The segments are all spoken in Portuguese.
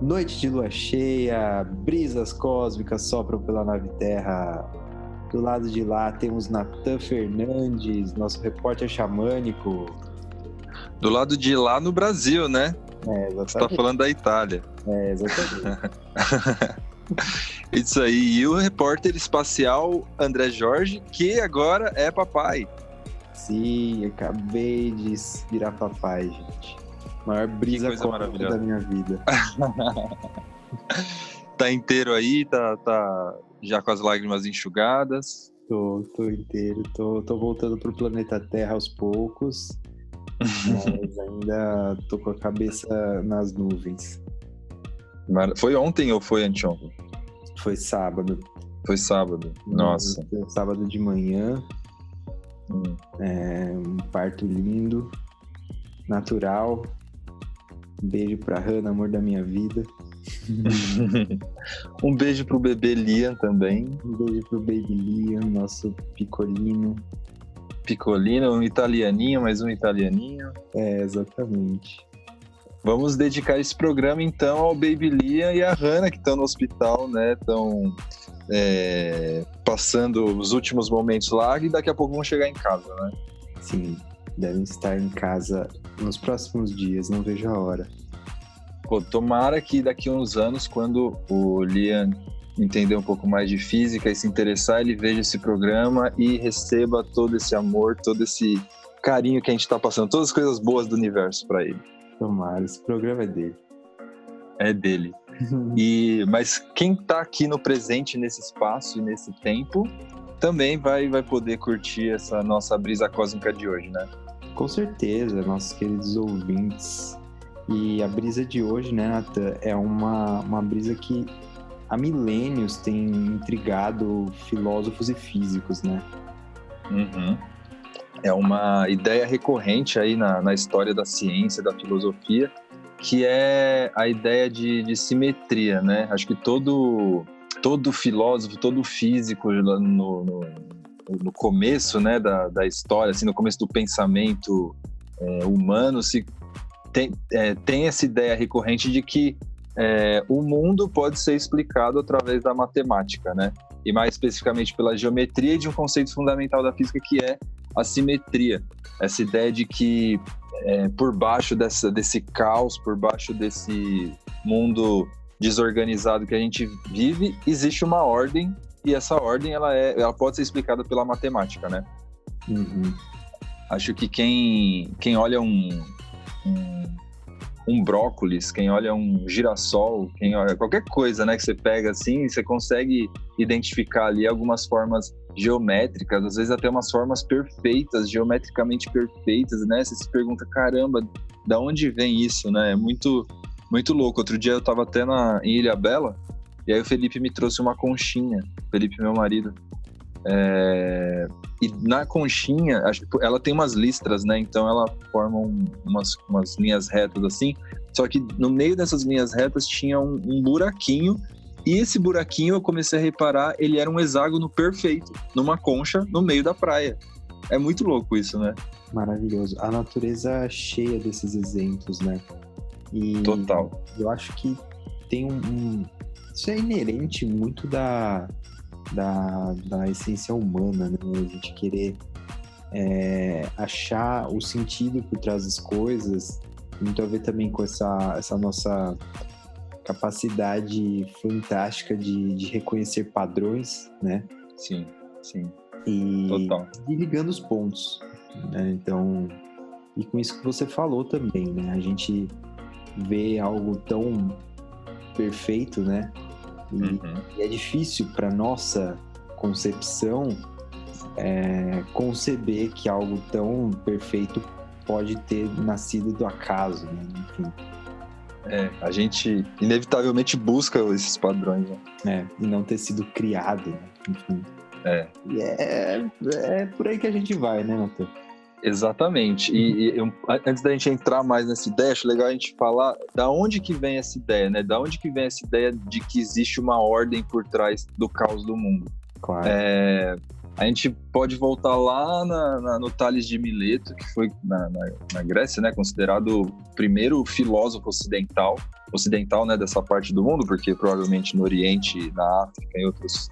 Noite de lua cheia, brisas cósmicas sopram pela nave Terra. Do lado de lá temos Natan Fernandes, nosso repórter xamânico. Do lado de lá no Brasil, né? É, Você tá falando da Itália. É, exatamente. Isso aí. E o repórter espacial André Jorge, que agora é papai. Sim, acabei de virar papai, gente. Maior maravilhosa. da minha vida. tá inteiro aí, tá, tá já com as lágrimas enxugadas. Tô, tô inteiro, tô, tô voltando pro planeta Terra aos poucos, mas ainda tô com a cabeça nas nuvens. Foi ontem ou foi anteontem? Foi sábado. Foi sábado. Nossa. Foi Sábado de manhã, Hum. é, um parto lindo, natural. Um beijo pra Hannah, amor da minha vida. um beijo pro bebê Liam também. Um beijo pro Baby Liam, nosso picolino. Picolino, um italianinho, mais um italianinho. É, exatamente. Vamos dedicar esse programa então ao Baby Liam e a Hannah que estão no hospital, né? Estão passando os últimos momentos lá e daqui a pouco vão chegar em casa, né? Sim, devem estar em casa nos próximos dias, não vejo a hora. Pô, tomara que daqui a uns anos, quando o Liam entender um pouco mais de física e se interessar, ele veja esse programa e receba todo esse amor, todo esse carinho que a gente está passando, todas as coisas boas do universo para ele. Tomara, esse programa é dele. É dele. E mas quem está aqui no presente nesse espaço e nesse tempo também vai vai poder curtir essa nossa brisa cósmica de hoje, né? Com certeza, nossos queridos ouvintes. E a brisa de hoje, né, Natan, é uma, uma brisa que há milênios tem intrigado filósofos e físicos, né? Uhum. É uma ideia recorrente aí na, na história da ciência, da filosofia, que é a ideia de, de simetria, né? Acho que todo, todo filósofo, todo físico no, no, no começo né, da, da história, assim, no começo do pensamento é, humano, se tem, é, tem essa ideia recorrente de que é, o mundo pode ser explicado através da matemática, né? E mais especificamente pela geometria e de um conceito fundamental da física que é a simetria. Essa ideia de que é, por baixo dessa, desse caos, por baixo desse mundo desorganizado que a gente vive, existe uma ordem e essa ordem ela, é, ela pode ser explicada pela matemática, né? Uhum. Acho que quem, quem olha um, um, um brócolis, quem olha um girassol, quem olha qualquer coisa, né, que você pega assim, você consegue identificar ali algumas formas geométricas, às vezes até umas formas perfeitas, geometricamente perfeitas, né? Você se pergunta, caramba, da onde vem isso, né? É muito, muito louco. Outro dia eu tava até na, em Ilha Bela, e aí o Felipe me trouxe uma conchinha, Felipe, meu marido. É... E na conchinha, ela tem umas listras, né? Então ela forma um, umas, umas linhas retas assim. Só que no meio dessas linhas retas tinha um, um buraquinho e esse buraquinho eu comecei a reparar, ele era um hexágono perfeito, numa concha no meio da praia. É muito louco isso, né? Maravilhoso. A natureza cheia desses exemplos, né? E Total. Eu acho que tem um, um. Isso é inerente muito da, da, da essência humana, né? A gente querer é, achar o sentido por trás das coisas. Muito a ver também com essa, essa nossa capacidade fantástica de, de reconhecer padrões, né? Sim, sim. E Total. de ligando os pontos, né? Então, e com isso que você falou também, né? A gente vê algo tão perfeito, né? E, Uhum. e é difícil para nossa concepção é, conceber que algo tão perfeito pode ter nascido do acaso, né? Enfim, É, a gente inevitavelmente busca esses padrões, né? é, e não ter sido criado, né? Enfim. É. E é, é por aí que a gente vai, né, Matheus? Exatamente. E, e eu- antes da gente entrar mais nessa ideia, acho legal a gente falar da onde que vem essa ideia, né? Da onde que vem essa ideia de que existe uma ordem por trás do caos do mundo. Claro. É, a gente pode voltar lá na, na, no Tales de Mileto, que foi na, na, Grécia, né, considerado o primeiro filósofo ocidental, ocidental, né, dessa parte do mundo, porque provavelmente no Oriente, na África, em outros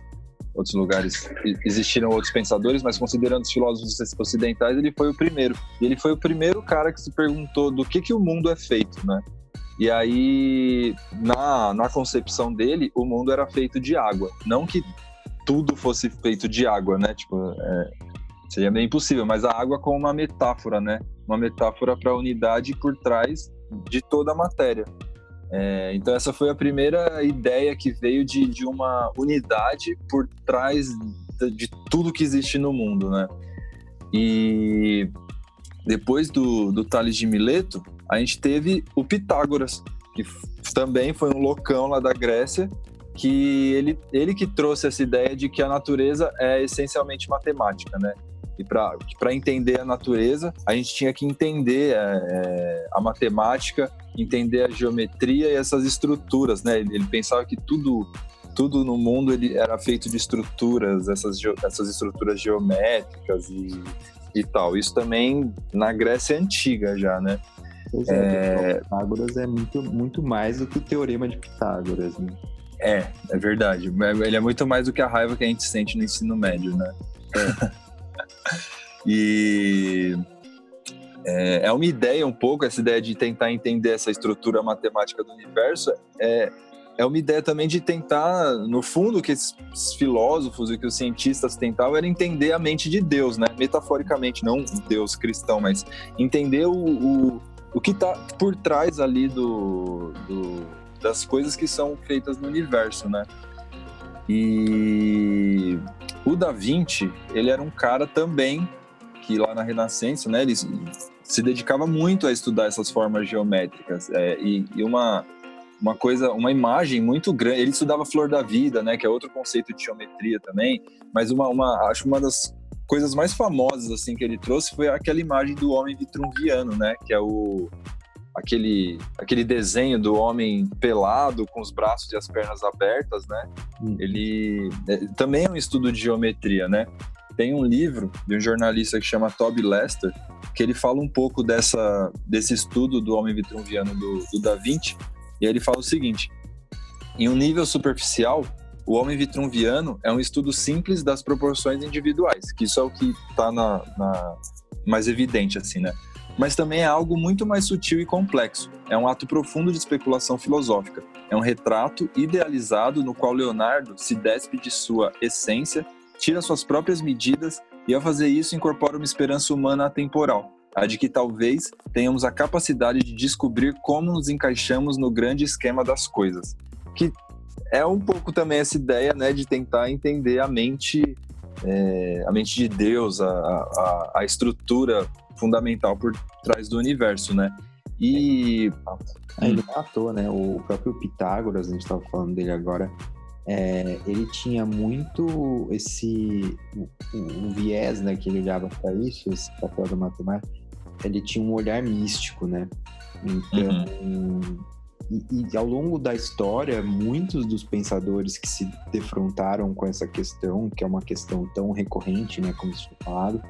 outros lugares existiram outros pensadores, mas considerando os filósofos ocidentais, ele foi o primeiro. E ele foi o primeiro cara que se perguntou do que que o mundo é feito, né? E aí, na, na concepção dele, o mundo era feito de água. Não que tudo fosse feito de água, né? Tipo, é, seria meio impossível, mas a água como uma metáfora, né? Uma metáfora para a unidade por trás de toda a matéria. É, então essa foi a primeira ideia que veio de, de uma unidade por trás de, de, tudo que existe no mundo, né? E depois do, do Tales de Mileto, a gente teve o Pitágoras, que também foi um loucão lá da Grécia, que ele, ele que trouxe essa ideia de que a natureza é essencialmente matemática, né? E para entender a natureza, a gente tinha que entender é, é, a matemática, entender a geometria e essas estruturas, né? Ele, ele, pensava que tudo tudo no mundo ele era feito de estruturas, essas, essas estruturas geométricas e, e tal. Isso também na Grécia Antiga já, né? Pois é, é... Pitágoras é muito, muito mais do que o teorema de Pitágoras, né? É, é verdade. Ele é muito mais do que a raiva que a gente sente no ensino médio, né? É. e é, é, uma ideia um pouco, essa ideia de tentar entender essa estrutura matemática do universo, é, é uma ideia também de tentar, no fundo, que esses filósofos e que os cientistas tentavam era entender a mente de Deus, né? Metaforicamente, não Deus cristão, mas entender o, o, o que está por trás ali do, do das coisas que são feitas no universo, né? E o Da Vinci, ele era um cara também que lá na Renascença, né, ele se dedicava muito a estudar essas formas geométricas é, e, e, uma uma coisa, uma imagem muito grande. Ele estudava flor da vida, né, que é outro conceito de geometria também. Mas uma, uma acho uma das coisas mais famosas assim que ele trouxe foi aquela imagem do homem vitrunviano, né, que é o aquele, aquele desenho do homem pelado com os braços e as pernas abertas, né? Hum. Ele é, também é um estudo de geometria, né? Tem um livro de um jornalista que chama Toby Lester que ele fala um pouco dessa desse estudo do homem vitruviano do, do Da Vinci e ele fala o seguinte: em um nível superficial, o homem vitruviano é um estudo simples das proporções individuais, que isso é o que está na, na mais evidente assim, né? Mas também é algo muito mais sutil e complexo. É um ato profundo de especulação filosófica. É um retrato idealizado no qual Leonardo se despe de sua essência, tira suas próprias medidas e, ao fazer isso, incorpora uma esperança humana atemporal, a de que talvez tenhamos a capacidade de descobrir como nos encaixamos no grande esquema das coisas. Que é um pouco também essa ideia né, de tentar entender a mente, é, a mente de Deus, a, a, a estrutura fundamental por trás do universo, né? E. É, ele matou, né? O próprio Pitágoras, a gente estava falando dele agora, é, ele tinha muito esse. O, viés né, que ele olhava para isso, esse papel da matemática, ele tinha um olhar místico, né? Então. Uhum. E, e, ao longo da história, muitos dos pensadores que se defrontaram com essa questão, que é uma questão tão recorrente, né, como se falado,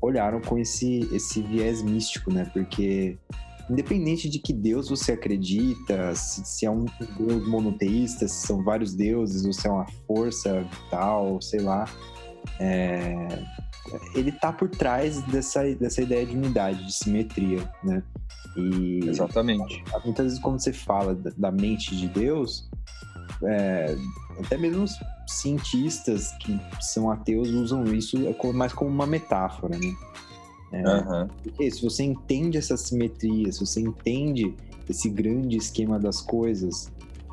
olharam com esse, esse viés místico, né? Porque independente de que Deus você acredita, se, se, é um Deus monoteísta, se são vários deuses, ou se é uma força vital, sei lá, é, ele tá por trás dessa, dessa ideia de unidade, de simetria, né? E Exatamente. Muitas vezes quando você fala da mente de Deus, é, até mesmo cientistas que são ateus usam isso mais como uma metáfora, né? É, uhum. Porque se você entende essa simetria, se você entende esse grande esquema das coisas,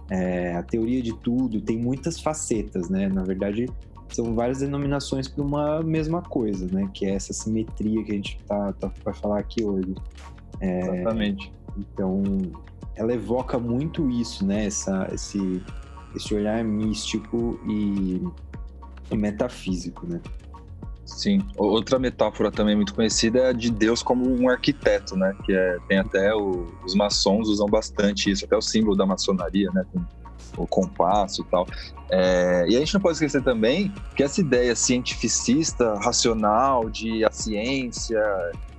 é, a teoria de tudo tem muitas facetas, né? Na verdade, são várias denominações para uma mesma coisa, né? Que é essa simetria que a gente tá, tá vai falar aqui hoje. É, Exatamente. Então, ela evoca muito isso, né? Essa, esse esse olhar místico e, metafísico, né? Sim. Outra metáfora também muito conhecida é a de Deus como um arquiteto, né? Que é, tem até o, os maçons usam bastante isso, até o símbolo da maçonaria, né? O compasso e tal. É, e a gente não pode esquecer também que essa ideia cientificista, racional, de a ciência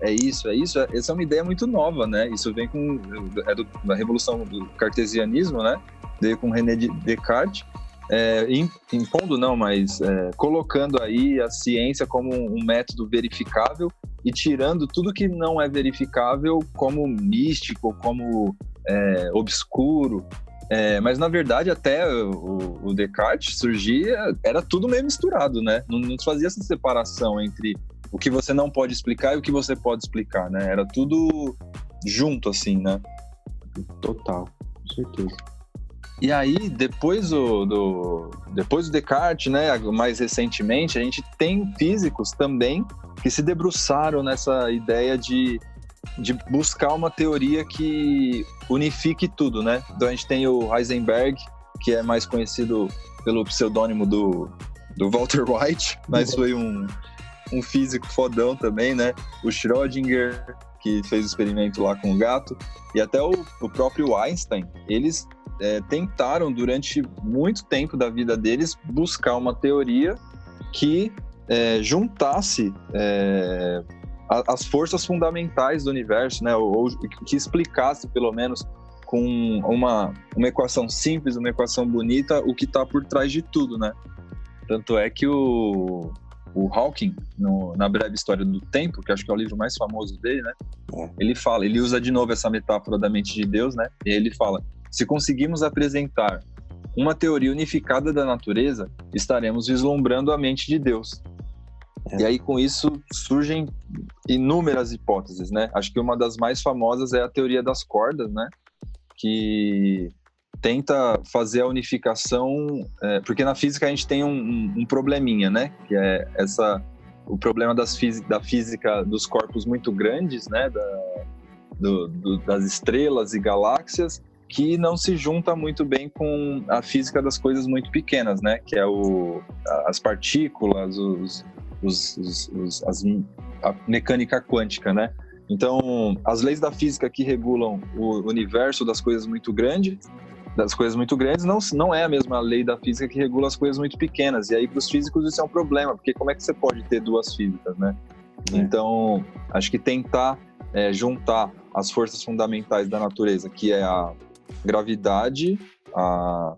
é isso, é isso, é, essa é uma ideia muito nova, né? Isso vem com é do, da revolução do cartesianismo, né? Veio com René Descartes, é, impondo não, mas é, colocando aí a ciência como um método verificável e tirando tudo que não é verificável como místico, como é, obscuro. É, mas na verdade até o, o, Descartes surgia, era tudo meio misturado, né? Não, não fazia essa separação entre o que você não pode explicar e o que você pode explicar, né? Era tudo junto, assim, né? Total, com certeza. E aí, depois do, do, depois do Descartes, né, mais recentemente, a gente tem físicos também que se debruçaram nessa ideia de, de buscar uma teoria que unifique tudo, né? Então a gente tem o Heisenberg, que é mais conhecido pelo pseudônimo do, do Walter White, mas foi um, um físico fodão também, né? O Schrödinger, que fez o experimento lá com o gato, e até o, o próprio Einstein, eles é, tentaram durante muito tempo da vida deles buscar uma teoria que é, juntasse é, as forças fundamentais do universo, né? Ou, ou, que explicasse pelo menos com uma, uma equação simples, uma equação bonita, o que está por trás de tudo, né? Tanto é que o, o Hawking, no, na breve história do tempo, que acho que é o livro mais famoso dele, né? É. Ele fala, ele usa de novo essa metáfora da mente de Deus, né? E ele fala: se conseguimos apresentar uma teoria unificada da natureza, estaremos vislumbrando a mente de Deus. É. E aí, com isso, surgem inúmeras hipóteses, né? Acho que uma das mais famosas é a teoria das cordas, né? Que tenta fazer a unificação, é, porque na física a gente tem um, um, um, probleminha, né? Que é essa o problema das da física dos corpos muito grandes, né? Da, do, do, das estrelas e galáxias, que não se junta muito bem com a física das coisas muito pequenas, né? Que é o, as partículas, os, os, os, os as, a mecânica quântica, né? Então, as leis da física que regulam o universo das coisas muito grandes das coisas muito grandes não, não é a mesma lei da física que regula as coisas muito pequenas. E aí, para os físicos, isso é um problema, porque como é que você pode ter duas físicas, né? É. Então, acho que tentar é, juntar as forças fundamentais da natureza, que é a gravidade, a,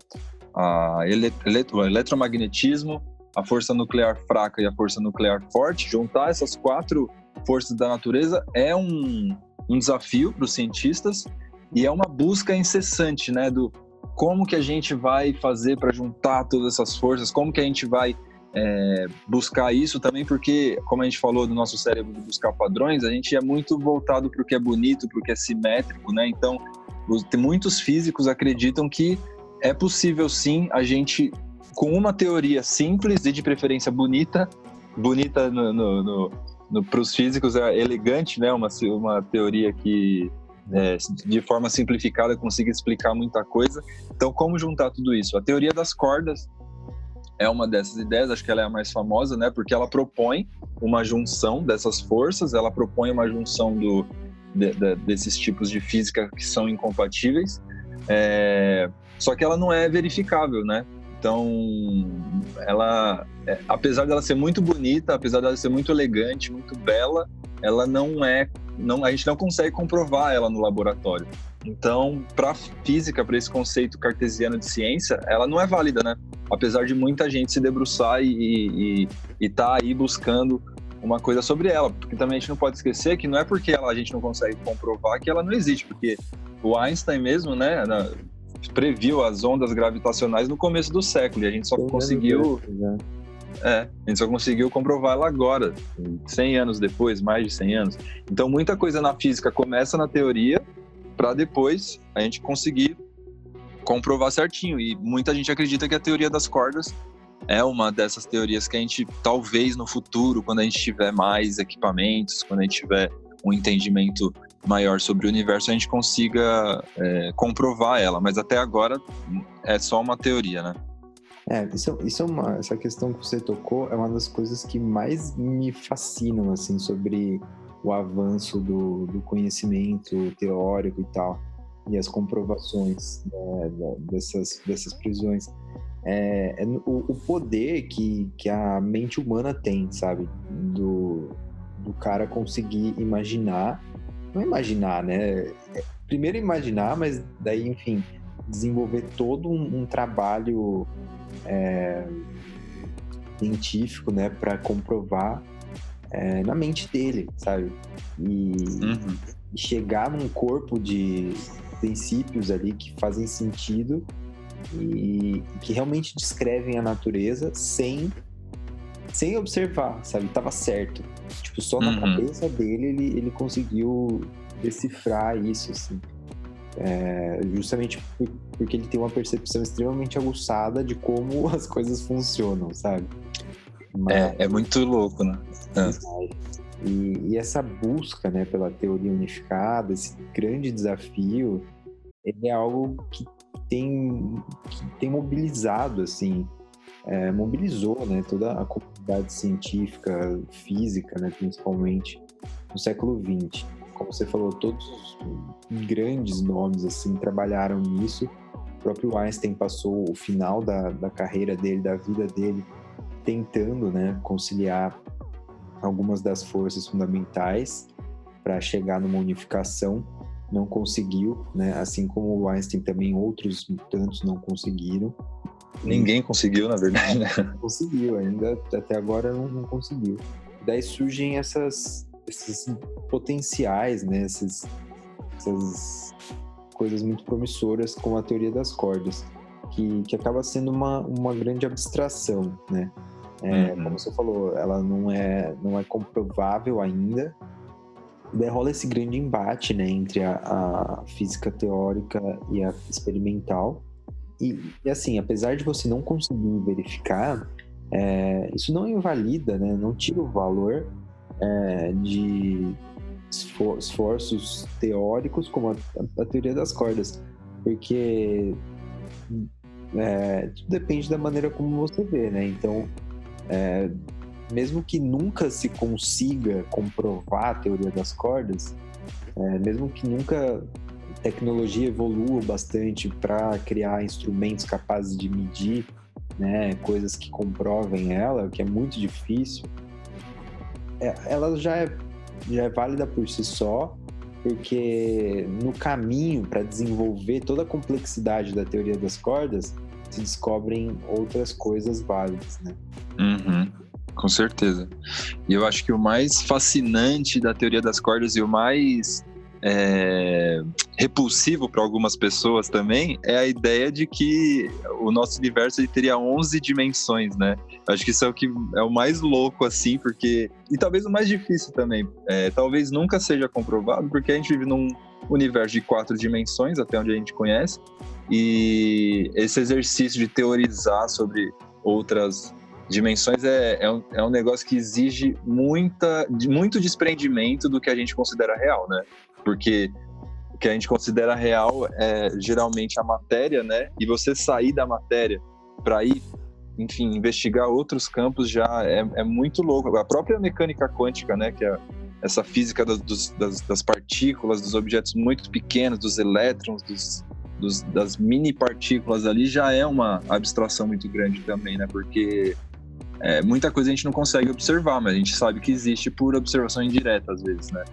a elet, o eletromagnetismo, a força nuclear fraca e a força nuclear forte, juntar essas quatro forças da natureza é um, um desafio para os cientistas e é uma busca incessante, né, do como que a gente vai fazer para juntar todas essas forças, como que a gente vai é, buscar isso também, porque, como a gente falou do nosso cérebro de buscar padrões, a gente é muito voltado para o que é bonito, para o que é simétrico, né? Então, os, muitos físicos acreditam que é possível sim a gente, com uma teoria simples e de preferência bonita, bonita no, no, no, no para os físicos é elegante, né? Uma, uma teoria que é, de forma simplificada consiga explicar muita coisa. Então, como juntar tudo isso? A teoria das cordas é uma dessas ideias, acho que ela é a mais famosa, né? Porque ela propõe uma junção dessas forças, ela propõe uma junção do, de, de, desses tipos de física que são incompatíveis, é, só que ela não é verificável, né? Então, ela, é, apesar dela ser muito bonita, apesar dela ser muito elegante, muito bela, ela não é, não, a gente não consegue comprovar ela no laboratório. Então, para física, para esse conceito cartesiano de ciência, ela não é válida, né? Apesar de muita gente se debruçar e estar tá aí buscando uma coisa sobre ela, porque também a gente não pode esquecer que não é porque ela, a gente não consegue comprovar que ela não existe, porque o Einstein mesmo, né, na, previu as ondas gravitacionais no começo do século. E a gente só conseguiu é, a gente só conseguiu comprovar ela agora, 100 anos depois, mais de 100 anos. Então, muita coisa na física começa na teoria para depois a gente conseguir comprovar certinho. E muita gente acredita que a teoria das cordas é uma dessas teorias que a gente, talvez no futuro, quando a gente tiver mais equipamentos, quando a gente tiver um entendimento maior sobre o universo, a gente consiga é, comprovar ela. Mas até agora é só uma teoria, né? É, isso, isso é uma, essa questão que você tocou é uma das coisas que mais me fascinam, assim, sobre o avanço do, do conhecimento teórico e tal. e as comprovações né, dessas, dessas prisões. É, é o, o, poder que, que a mente humana tem, sabe? Do, do cara conseguir imaginar, não imaginar, né? É, primeiro imaginar, mas daí, enfim, desenvolver todo um, um trabalho é, científico, né, para comprovar é, na mente dele, sabe? E, uhum. e chegar num corpo de princípios ali que fazem sentido e que realmente descrevem a natureza sem sem observar, sabe? Tava certo. Tipo, só na uhum. cabeça dele ele, ele conseguiu decifrar isso, assim. É, justamente porque ele tem uma percepção extremamente aguçada de como as coisas funcionam, sabe? Mas, é, é muito louco, né? É. E, e, essa busca né, pela teoria unificada, esse grande desafio, ele é algo que tem, que tem mobilizado, assim, é, mobilizou né, toda a comunidade científica, física, né, principalmente, no século XX. Como você falou, todos os grandes nomes assim trabalharam nisso. O próprio Einstein passou o final da, da carreira dele, da vida dele, tentando né, conciliar algumas das forças fundamentais para chegar numa unificação. Não conseguiu, né? assim como o Einstein também, outros tantos não conseguiram. Ninguém conseguiu, na verdade, né? Conseguiu, ainda até agora não, não conseguiu. Daí surgem essas, esses potenciais, né? Esses, essas coisas muito promissoras, como a teoria das cordas, que, que acaba sendo uma, uma grande abstração, né? É, uhum. Como você falou, ela não é, não é comprovável ainda. Daí rola esse grande embate né, entre a, a física teórica e a experimental. E, e, assim, apesar de você não conseguir verificar, é, isso não invalida, né, não tira o valor é, de esforços teóricos como a, a, teoria das cordas, porque é, tudo depende da maneira como você vê, né? Então, é, mesmo que nunca se consiga comprovar a teoria das cordas, é, mesmo que nunca a tecnologia evolua bastante para criar instrumentos capazes de medir né, coisas que comprovem ela, o que é muito difícil, é, ela já é, já é válida por si só, porque no caminho para desenvolver toda a complexidade da teoria das cordas, se descobrem outras coisas válidas, né? Uhum, com certeza. E eu acho que o mais fascinante da teoria das cordas e o mais é, repulsivo para algumas pessoas também é a ideia de que o nosso universo teria 11 dimensões, né? Acho que isso é o que é o mais louco assim, porque e talvez o mais difícil também. É, talvez nunca seja comprovado, porque a gente vive num universo de quatro dimensões, até onde a gente conhece, e esse exercício de teorizar sobre outras dimensões é, é, um, é um negócio que exige muita, muito desprendimento do que a gente considera real, né? Porque o que a gente considera real é geralmente a matéria, né? E você sair da matéria para ir, enfim, investigar outros campos já é, é, muito louco. A própria mecânica quântica, né? Que é essa física das, das, das partículas, dos objetos muito pequenos, dos elétrons, dos dos, das mini partículas ali já é uma abstração muito grande também, né? Porque é, muita coisa a gente não consegue observar, mas a gente sabe que existe por observação indireta às vezes, né?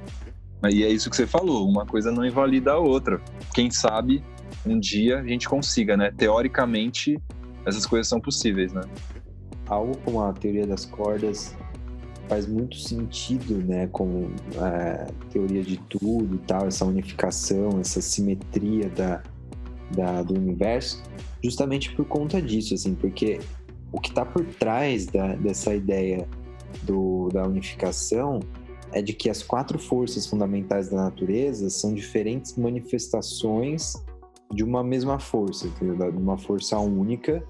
E é isso que você falou, uma coisa não invalida a outra. Quem sabe um dia a gente consiga, né? Teoricamente, essas coisas são possíveis, né? Algo como a teoria das cordas faz muito sentido, né, com a é, teoria de tudo e tal, essa unificação, essa simetria da, da, do universo, justamente por conta disso, assim, porque o que está por trás da, dessa ideia do, da unificação é de que as quatro forças fundamentais da natureza são diferentes manifestações de uma mesma força, entendeu? De uma força única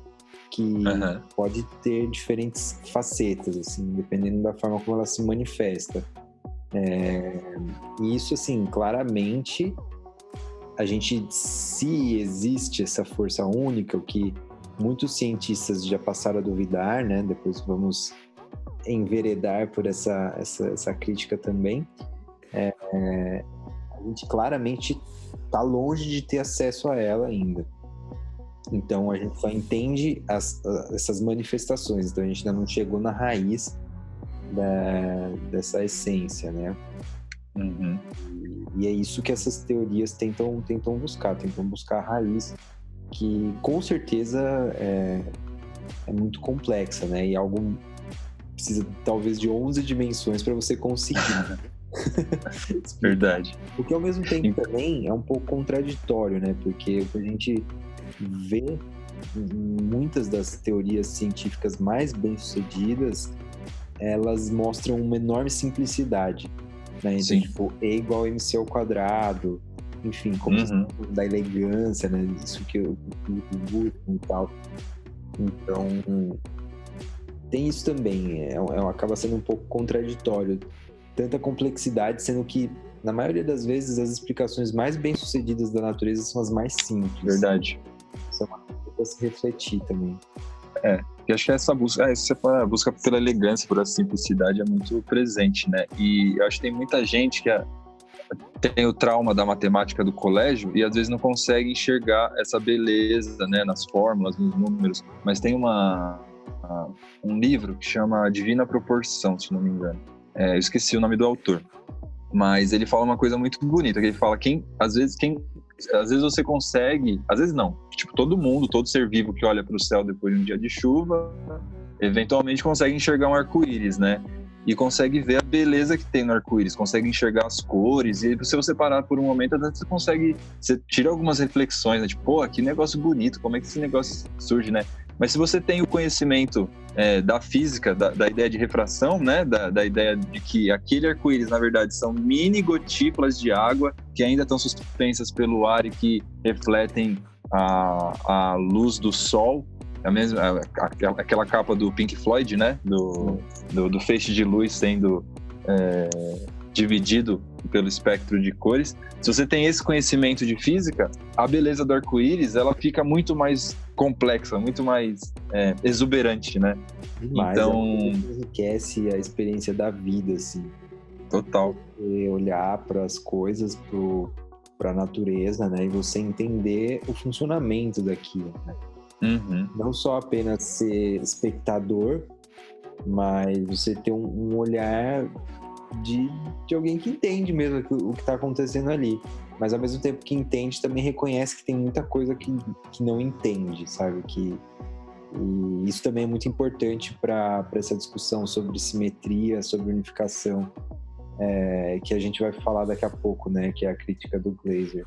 que uhum. pode ter diferentes facetas, assim, dependendo da forma como ela se manifesta. É, e isso, assim, claramente a gente, se existe essa força única, o que muitos cientistas já passaram a duvidar, né? Depois vamos enveredar por essa, essa, essa crítica também. É, é, a gente claramente está longe de ter acesso a ela ainda. Então a gente só entende as, essas manifestações, então a gente ainda não chegou na raiz da, dessa essência, né? Uhum. E, e é isso que essas teorias tentam, tentam buscar, tentam buscar a raiz, que com certeza é, é muito complexa, né? E algo precisa talvez de 11 dimensões para você conseguir. Verdade. O que ao mesmo tempo também é um pouco contraditório, né? Porque a gente vê muitas das teorias científicas mais bem-sucedidas, elas mostram uma enorme simplicidade. Né? Então, Sim. tipo, E igual a MC ao quadrado, enfim, como uhum. da elegância, né? Isso que eu busco e tal. Então, tem isso também. É, é, acaba sendo um pouco contraditório. Tanta complexidade, sendo que, na maioria das vezes, as explicações mais bem-sucedidas da natureza são as mais simples. Verdade. Isso é uma coisa para se refletir também. É, eu acho que essa busca, é, essa busca pela elegância, essa simplicidade é muito presente, né? E eu acho que tem muita gente que é, tem o trauma da matemática do colégio e às vezes não consegue enxergar essa beleza, né, nas fórmulas, nos números. Mas tem uma, um livro que chama Divina Proporção, se não me engano. É, eu esqueci o nome do autor, mas ele fala uma coisa muito bonita, que ele fala quem, às vezes, quem, às vezes você consegue, às vezes não, tipo todo mundo, todo ser vivo que olha para o céu depois de um dia de chuva, eventualmente consegue enxergar um arco-íris, né? E consegue ver a beleza que tem no arco-íris, consegue enxergar as cores, e se você parar por um momento, vezes você consegue, você tira algumas reflexões, né? Tipo, pô, que negócio bonito, como é que esse negócio surge, né? Mas se você tem o conhecimento é, da física, da, da, ideia de refração, né, da, da ideia de que aquele arco-íris, na verdade, são mini gotículas de água que ainda estão suspensas pelo ar e que refletem a, a luz do sol, a mesma, aquela capa do Pink Floyd, né, do, do, do feixe de luz sendo é, dividido pelo espectro de cores. Se você tem esse conhecimento de física, a beleza do arco-íris ela fica muito mais complexa, muito mais é, exuberante, né? Demais, então é enriquece a experiência da vida, assim. Total. E olhar para as coisas, para a natureza, né? E você entender o funcionamento daquilo, né? Uhum. Não só apenas ser espectador, mas você ter um, um olhar de, de alguém que entende mesmo o que está acontecendo ali. Mas ao mesmo tempo que entende, também reconhece que tem muita coisa que, que não entende, sabe? Que, e isso também é muito importante para essa discussão sobre simetria, sobre unificação, é, que a gente vai falar daqui a pouco, né? Que é a crítica do Glazer.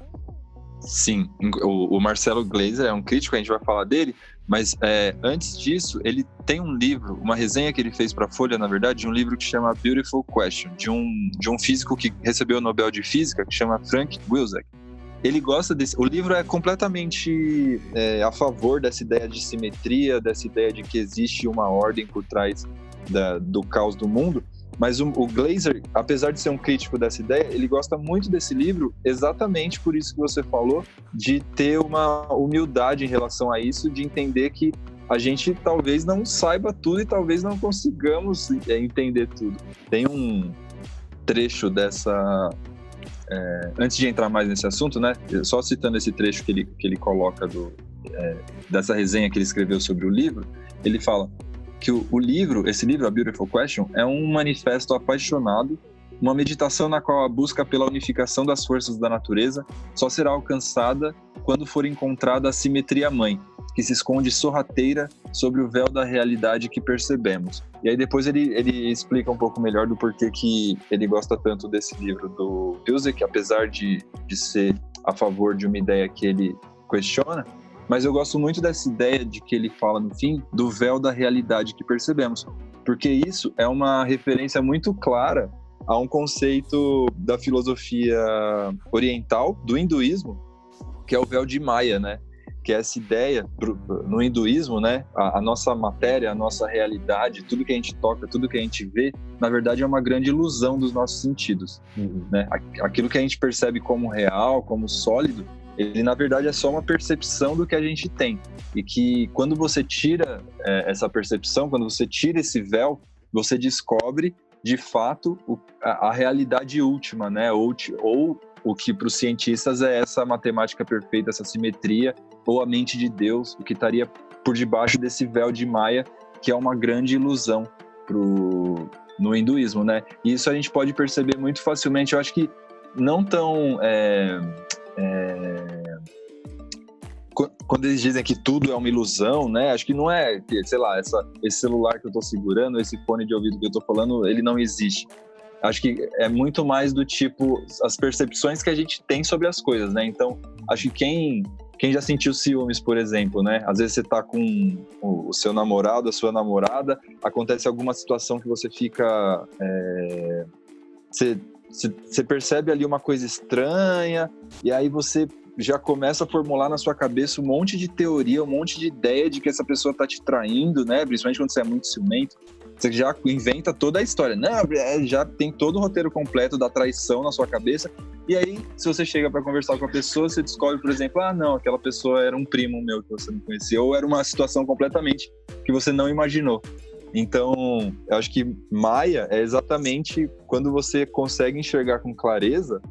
Sim, o, o, Marcelo Glazer é um crítico, a gente vai falar dele, mas é, antes disso, ele tem um livro, uma resenha que ele fez para a Folha, na verdade, de um livro que chama Beautiful Question, de um, de um físico que recebeu o Nobel de Física, que chama Frank Wilczek. Ele gosta desse. O livro é completamente é, a favor dessa ideia de simetria, dessa ideia de que existe uma ordem por trás da, do caos do mundo. Mas o, o Glazer, apesar de ser um crítico dessa ideia, ele gosta muito desse livro exatamente por isso que você falou, de ter uma humildade em relação a isso, de entender que a gente talvez não saiba tudo e talvez não consigamos é, entender tudo. Tem um trecho dessa. É, antes de entrar mais nesse assunto, né? Só citando esse trecho que ele, que ele coloca do, é, dessa resenha que ele escreveu sobre o livro, ele fala: que o, o livro, esse livro, A Beautiful Question, é um manifesto apaixonado, uma meditação na qual a busca pela unificação das forças da natureza só será alcançada quando for encontrada a simetria mãe, que se esconde sorrateira sobre o véu da realidade que percebemos. E aí depois ele, ele explica um pouco melhor do porquê que ele gosta tanto desse livro do Pilsek, apesar de, de ser a favor de uma ideia que ele questiona, mas eu gosto muito dessa ideia de que ele fala no fim do véu da realidade que percebemos, porque isso é uma referência muito clara a um conceito da filosofia oriental, do hinduísmo, que é o véu de Maya, né? Que é essa ideia no hinduísmo, né? A, a, nossa matéria, a nossa realidade, tudo que a gente toca, tudo que a gente vê, na verdade é uma grande ilusão dos nossos sentidos, uhum. né? Aquilo que a gente percebe como real, como sólido, ele na verdade é só uma percepção do que a gente tem. E que quando você tira é, essa percepção, quando você tira esse véu, você descobre de fato o, a, a, realidade última, né? Ou, ou o que para os cientistas é essa matemática perfeita, essa simetria, ou a mente de Deus, o que estaria por debaixo desse véu de Maia, que é uma grande ilusão pro, no hinduísmo, né? E isso a gente pode perceber muito facilmente. Eu acho que não tão é, é, quando eles dizem que tudo é uma ilusão, né? Acho que não é, sei lá, essa, esse celular que eu estou segurando, esse fone de ouvido que eu estou falando, ele não existe. Acho que é muito mais do tipo as percepções que a gente tem sobre as coisas, né? Então, acho que quem quem já sentiu ciúmes, por exemplo, né? Às vezes você tá com o seu namorado, a sua namorada, acontece alguma situação que você fica. É, você, você percebe ali uma coisa estranha, e aí você já começa a formular na sua cabeça um monte de teoria, um monte de ideia de que essa pessoa tá te traindo, né? Principalmente quando você é muito ciumento. Você já inventa toda a história. Não, é, já tem todo o roteiro completo da traição na sua cabeça. E aí, se você chega para conversar com a pessoa, você descobre, por exemplo, ah, não, aquela pessoa era um primo meu que você não conhecia, ou era uma situação completamente que você não imaginou. Então, eu acho que Maia é exatamente quando você consegue enxergar com clareza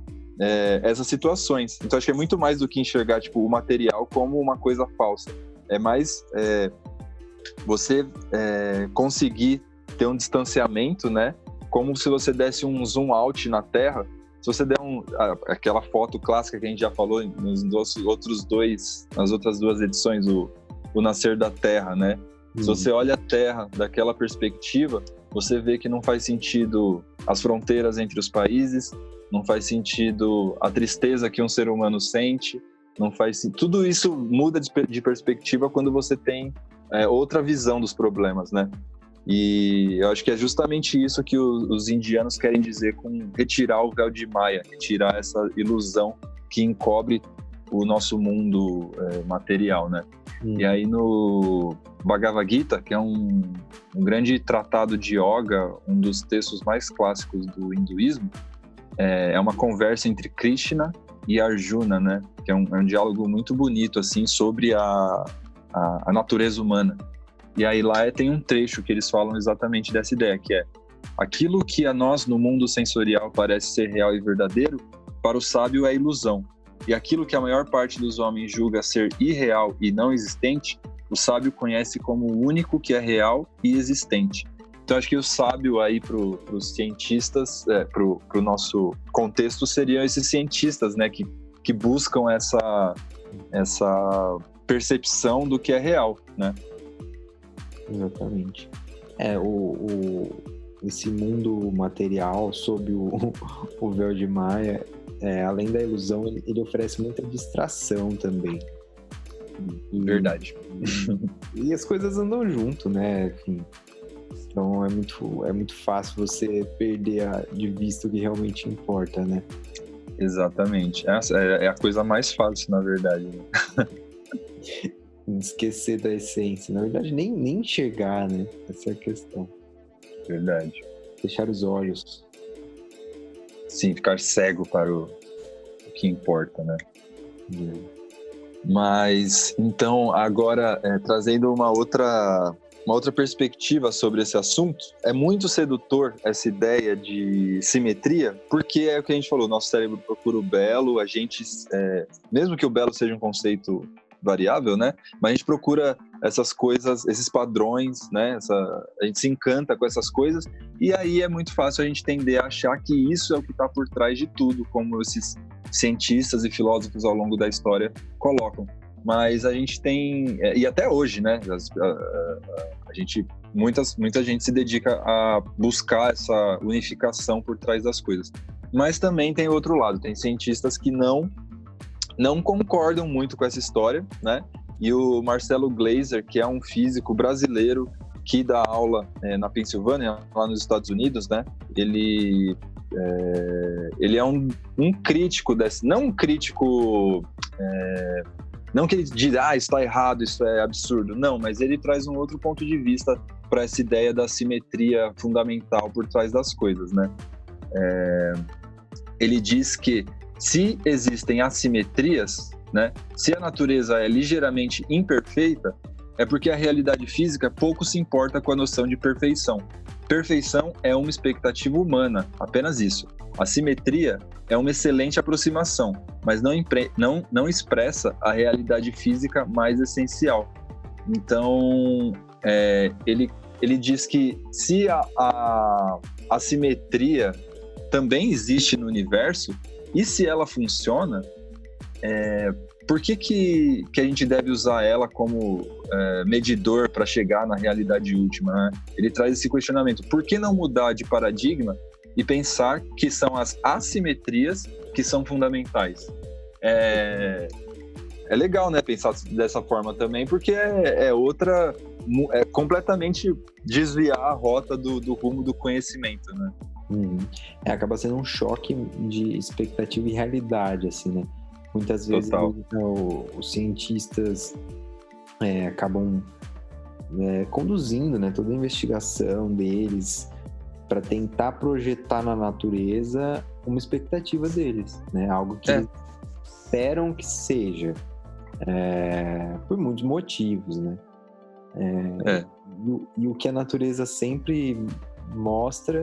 é, essas situações. Então, acho que é muito mais do que enxergar tipo, o material como uma coisa falsa. É mais é, você é, conseguir ter um distanciamento, né? Como se você desse um zoom out na Terra. Se você der um, aquela foto clássica que a gente já falou nos outros dois, nas outras duas edições, o, o nascer da Terra, né? Se uhum. você olha a Terra daquela perspectiva, você vê que não faz sentido as fronteiras entre os países, não faz sentido a tristeza que um ser humano sente, não faz tudo isso muda de perspectiva quando você tem é, outra visão dos problemas, né? E eu acho que é justamente isso que os indianos querem dizer com retirar o véu de Maia, retirar essa ilusão que encobre o nosso mundo é, material, né? Hum. E aí no Bhagavad Gita, que é um, um, grande tratado de yoga, um dos textos mais clássicos do hinduísmo, é, é uma conversa entre Krishna e Arjuna, né? Que é um, é um diálogo muito bonito assim sobre a, a, a natureza humana. E aí lá tem um trecho que eles falam exatamente dessa ideia, que é aquilo que a nós no mundo sensorial parece ser real e verdadeiro, para o sábio é ilusão. E aquilo que a maior parte dos homens julga ser irreal e não existente, o sábio conhece como o único que é real e existente. Então, acho que o sábio aí para os cientistas, é, para o nosso contexto, seriam esses cientistas, né, que, que buscam essa, essa percepção do que é real, né? Exatamente. É, o, o, esse mundo material sob o, o véu de Maia, é, além da ilusão, ele, oferece muita distração também. E, Verdade. E, e, as coisas andam junto, né? Enfim, então é muito, é muito fácil você perder a, de vista o que realmente importa, né? Exatamente. Essa é, é a coisa mais fácil, na verdade. Né? Esquecer da essência. Na verdade, nem, nem enxergar, né? Essa é a questão. Verdade. Fechar os olhos. Sim, ficar cego para o, o que importa, né? É. Mas, então, agora, é, trazendo uma outra uma outra perspectiva sobre esse assunto. É muito sedutor essa ideia de simetria, porque é o que a gente falou, nosso cérebro procura o belo, a gente, é, mesmo que o belo seja um conceito variável, né? Mas a gente procura essas coisas, esses padrões, né? Essa, a gente se encanta com essas coisas e aí é muito fácil a gente tender a achar que isso é o que está por trás de tudo, como esses cientistas e filósofos ao longo da história colocam mas a gente tem é, e até hoje, né? A, a, a, gente muitas muita gente se dedica a buscar essa unificação por trás das coisas. Mas também tem outro lado, tem cientistas que não não concordam muito com essa história, né? E o Marcelo Glazer, que é um físico brasileiro que dá aula é, na Pensilvânia, lá nos Estados Unidos, né? Ele é, ele é um, um crítico desse, não um crítico é, não que ele diz, ah, está errado, isso é absurdo. Não, mas ele traz um outro ponto de vista para essa ideia da simetria fundamental por trás das coisas, né? É... Ele diz que se existem assimetrias, né? Se a natureza é ligeiramente imperfeita, é porque a realidade física pouco se importa com a noção de perfeição. Perfeição é uma expectativa humana, apenas isso. A simetria é uma excelente aproximação, mas não, não, não expressa a realidade física mais essencial. Então, é, ele, ele diz que se a, a, a simetria também existe no universo, e se ela funciona, é, por que, que, que a gente deve usar ela como é, medidor para chegar na realidade última? Né? Ele traz esse questionamento: por que não mudar de paradigma e pensar que são as assimetrias que são fundamentais? É, é legal, né, pensar dessa forma também, porque é, é outra, é completamente desviar a rota do, do rumo do conhecimento, né? Uhum. É, acaba sendo um choque de expectativa e realidade, assim, né? Muitas vezes o, os cientistas é, acabam é, conduzindo né, toda a investigação deles para tentar projetar na natureza uma expectativa deles, né? Algo que é. esperam que seja, é, por muitos motivos, né? É, é. E, e, o que a natureza sempre mostra,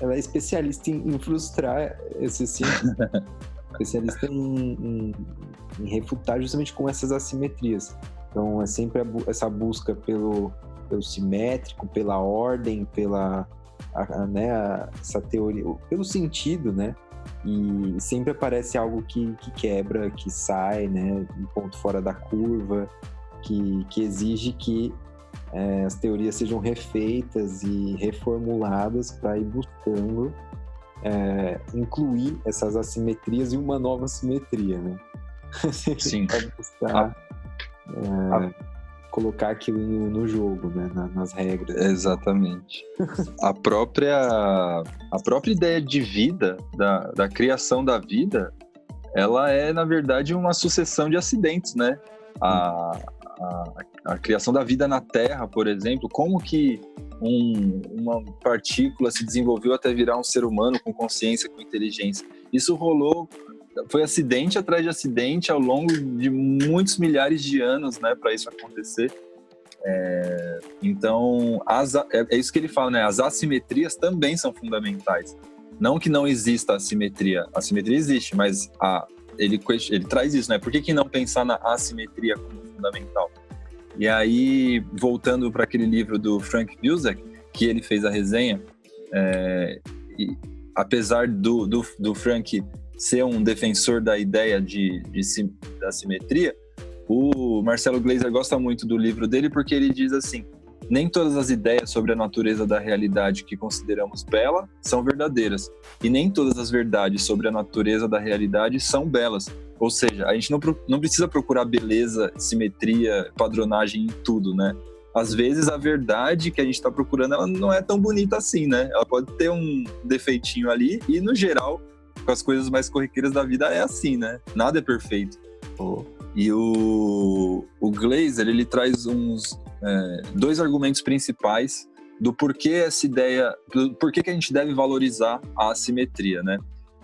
ela é especialista em, em frustrar esse cientista. especialista em, em, em, refutar justamente com essas assimetrias. Então, é sempre essa busca pelo, pelo simétrico, pela ordem, pela a, a, né, a, essa teoria, pelo sentido, né? E sempre aparece algo que, que quebra, que sai, né? Um ponto fora da curva, que, que exige que é, as teorias sejam refeitas e reformuladas para ir buscando é, incluir essas assimetrias e uma nova simetria, né? Sim. buscar é, colocar aquilo no, no jogo, né? Na, nas regras. Exatamente. a própria a própria ideia de vida da, da criação da vida, ela é na verdade uma sucessão de acidentes, né? A, a, a criação da vida na Terra, por exemplo, como que um, uma partícula se desenvolveu até virar um ser humano com consciência, com inteligência. Isso rolou, foi acidente atrás de acidente ao longo de muitos milhares de anos, né, para isso acontecer. É, então, as, é, é, isso que ele fala, né? As assimetrias também são fundamentais. Não que não exista assimetria, a simetria existe, mas a, ele, ele traz isso, né? Por que, que não pensar na assimetria como fundamental? E aí, voltando para aquele livro do Frank Wilczek, que ele fez a resenha, é, e, apesar do, do, do, Frank ser um defensor da ideia de, de, da simetria, o Marcelo Gleiser gosta muito do livro dele porque ele diz assim: nem todas as ideias sobre a natureza da realidade que consideramos bela são verdadeiras, e nem todas as verdades sobre a natureza da realidade são belas, ou seja, a gente não, não precisa procurar beleza, simetria, padronagem em tudo, né? Às vezes a verdade que a gente está procurando ela não é tão bonita assim, né? Ela pode ter um defeitinho ali e no geral, com as coisas mais corriqueiras da vida é assim, né? Nada é perfeito. Oh. E o, o Glazer ele traz uns é, dois argumentos principais do porquê essa ideia, do porquê que a gente deve valorizar a assimetria, né?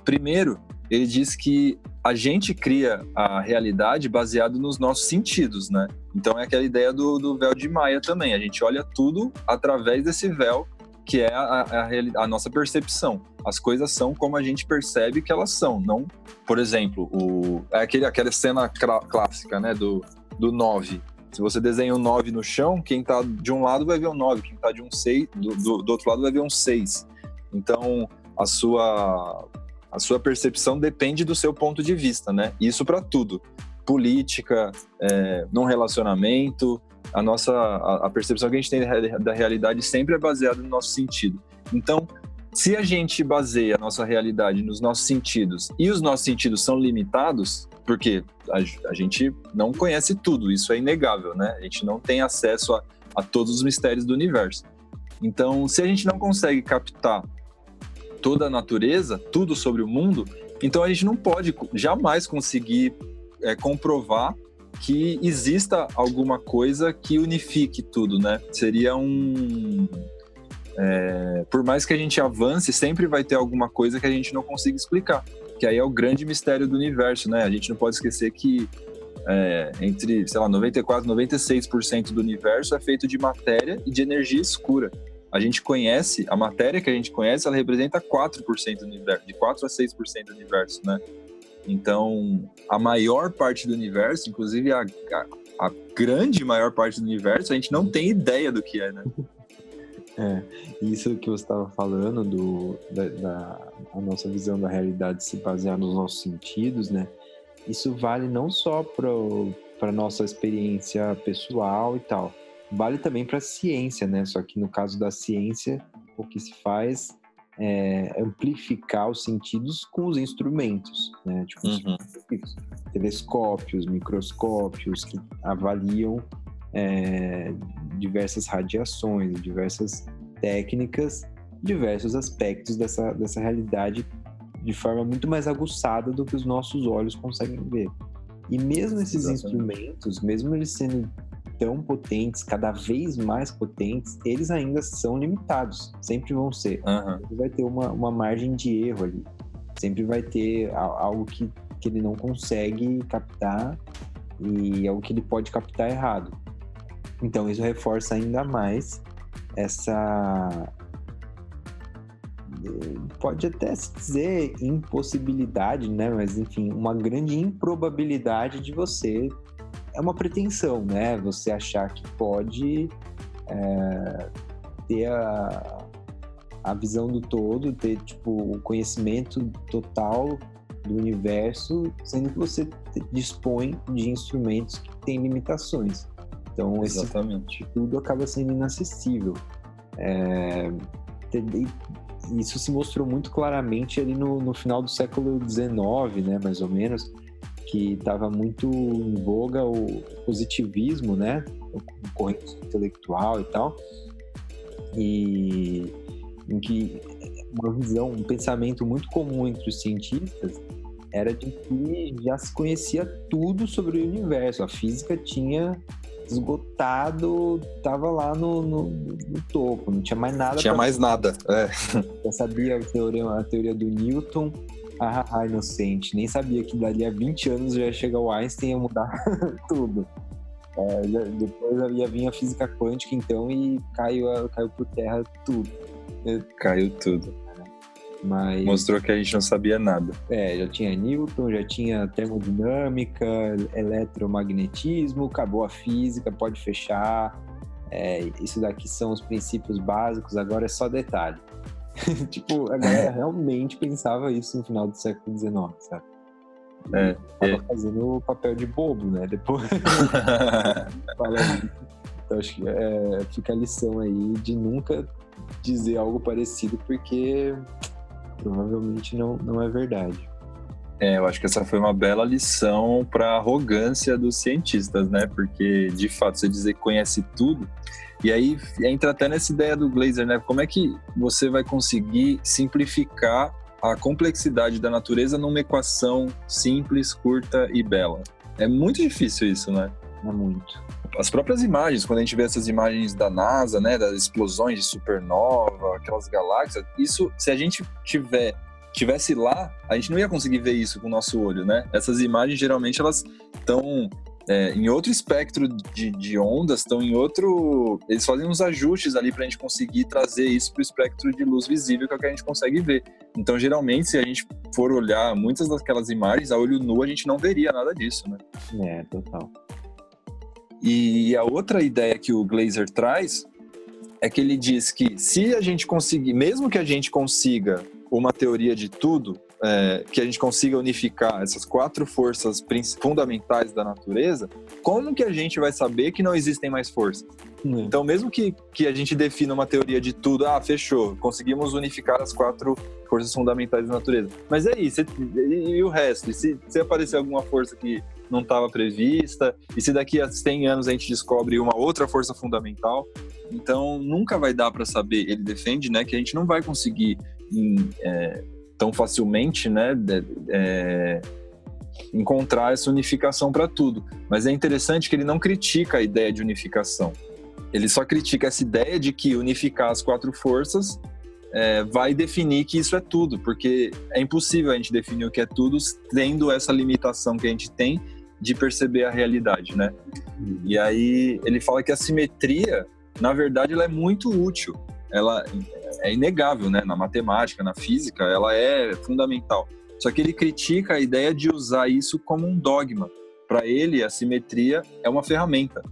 Primeiro, ele diz que a gente cria a realidade baseado nos nossos sentidos, né? Então é aquela ideia do, do véu de Maia também. A gente olha tudo através desse véu que é a, a, a, nossa percepção. As coisas são como a gente percebe que elas são, não, por exemplo, o, é aquele, aquela cena clássica, né, do, do 9. Se você desenha um 9 no chão, quem está de um lado vai ver um 9, quem está de um 6, do, do, do, outro lado vai ver um 6. Então, a sua a sua percepção depende do seu ponto de vista, né? Isso para tudo. Política, é, num relacionamento, a nossa a, a, percepção que a gente tem da realidade sempre é baseada no nosso sentido. Então, se a gente baseia a nossa realidade nos nossos sentidos e os nossos sentidos são limitados, porque a, a gente não conhece tudo, isso é inegável, né? A gente não tem acesso a, a todos os mistérios do universo. Então, se a gente não consegue captar toda a natureza, tudo sobre o mundo, então a gente não pode jamais conseguir é, comprovar que exista alguma coisa que unifique tudo, né? Seria um. É, por mais que a gente avance, sempre vai ter alguma coisa que a gente não consiga explicar. Que aí é o grande mistério do universo, né? A gente não pode esquecer que é, entre, sei lá, 94, 96% do universo é feito de matéria e de energia escura. A gente conhece, a matéria que a gente conhece, ela representa 4% do universo, de 4 a 6% do universo, né? Então, a maior parte do universo, inclusive a, a, a, grande maior parte do universo, a gente não tem ideia do que é, né? É, isso que você estava falando, do, da, da a nossa visão da realidade se basear nos nossos sentidos, né? Isso vale não só para a nossa experiência pessoal e tal, vale também para a ciência, né? Só que no caso da ciência, o que se faz é amplificar os sentidos com os instrumentos, né? Tipo, uhum. telescópios, microscópios que avaliam é, diversas radiações, diversas técnicas, diversos aspectos dessa, dessa realidade de forma muito mais aguçada do que os nossos olhos conseguem ver. E mesmo esses Exatamente. instrumentos, mesmo eles sendo tão potentes, cada vez mais potentes, eles ainda são limitados. Sempre vão ser. Uhum. Sempre vai ter uma, uma margem de erro ali. Sempre vai ter algo que, que ele não consegue captar e algo que ele pode captar errado. Então isso reforça ainda mais essa pode até se dizer impossibilidade, né? Mas enfim, uma grande improbabilidade de você é uma pretensão, né? Você achar que pode é, ter a, a visão do todo, ter tipo o conhecimento total do universo, sendo que você dispõe de instrumentos que têm limitações. Então, Exatamente. esse tudo acaba sendo inacessível. É, isso se mostrou muito claramente ali no, no final do século XIX, né, mais ou menos, que estava muito em voga o positivismo, né, o corrente intelectual e tal, e em que uma visão, um pensamento muito comum entre os cientistas era de que já se conhecia tudo sobre o universo. A física tinha esgotado, tava lá no, no, no topo, não tinha mais nada. Tinha mais nada, é. Já sabia a teoria, a teoria do Newton, ah, ah, inocente, nem sabia que dali a 20 anos já ia chegar o Einstein e ia mudar tudo. É, já, depois ia vir a física quântica, então, e caiu, caiu por terra tudo. Caiu tudo. Mas, Mostrou que a gente não sabia nada. É, já tinha Newton, já tinha termodinâmica, eletromagnetismo, acabou a física, pode fechar. É, isso daqui são os princípios básicos, agora é só detalhe. tipo, a galera realmente pensava isso no final do século XIX, sabe? É, tava é. fazendo o papel de bobo, né? Depois. então acho que é, fica a lição aí de nunca dizer algo parecido, porque provavelmente não, não é verdade. É, eu acho que essa foi uma bela lição para a arrogância dos cientistas, né? Porque, de fato, você dizer que conhece tudo. E aí entra até nessa ideia do Glazer, né? Como é que você vai conseguir simplificar a complexidade da natureza numa equação simples, curta e bela? É muito difícil isso, né? É muito as próprias imagens, quando a gente vê essas imagens da NASA, né, das explosões de supernova, aquelas galáxias, isso, se a gente tiver tivesse lá, a gente não ia conseguir ver isso com o nosso olho, né? Essas imagens geralmente elas estão é, em outro espectro de, de ondas, estão em outro. Eles fazem uns ajustes ali para a gente conseguir trazer isso para o espectro de luz visível que é o que a gente consegue ver. Então, geralmente, se a gente for olhar muitas daquelas imagens a olho nu, a gente não veria nada disso, né? É, total. E a outra ideia que o Glazer traz é que ele diz que se a gente conseguir, mesmo que a gente consiga uma teoria de tudo, é, que a gente consiga unificar essas quatro forças fundamentais da natureza, como que a gente vai saber que não existem mais forças? Hum. Então, mesmo que, que a gente defina uma teoria de tudo, ah, fechou, conseguimos unificar as quatro forças fundamentais da natureza. Mas é isso, e, e o resto? E se, se aparecer alguma força que não estava prevista, e se daqui a 100 anos a gente descobre uma outra força fundamental, então nunca vai dar para saber. Ele defende, né, que a gente não vai conseguir em, é, tão facilmente, né, de, é, encontrar essa unificação para tudo. Mas é interessante que ele não critica a ideia de unificação. Ele só critica essa ideia de que unificar as quatro forças é, vai definir que isso é tudo, porque é impossível a gente definir o que é tudo tendo essa limitação que a gente tem de perceber a realidade, né? E aí ele fala que a simetria, na verdade, ela é muito útil. ela é inegável, né? Na matemática, na física, ela é fundamental. Só que ele critica a ideia de usar isso como um dogma. Para ele, a simetria é uma ferramenta.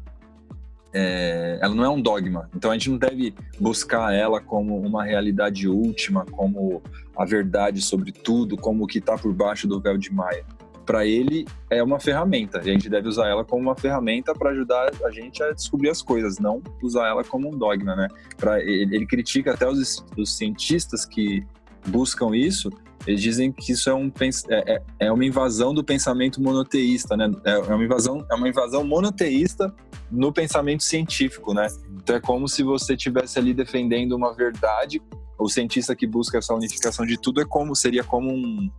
É, ela não é um dogma. Então a gente não deve buscar ela como uma realidade última, como a verdade sobre tudo, como o que está por baixo do véu de Maia para ele é uma ferramenta. E a gente deve usar ela como uma ferramenta para ajudar a gente a descobrir as coisas, não usar ela como um dogma, né? Pra, ele, ele critica até os, os, cientistas que buscam isso. Eles dizem que isso é, um, é, é, é uma invasão do pensamento monoteísta, né? É, é uma invasão, é uma invasão monoteísta no pensamento científico, né? Então é como se você estivesse ali defendendo uma verdade. O cientista que busca essa unificação de tudo é como seria como um,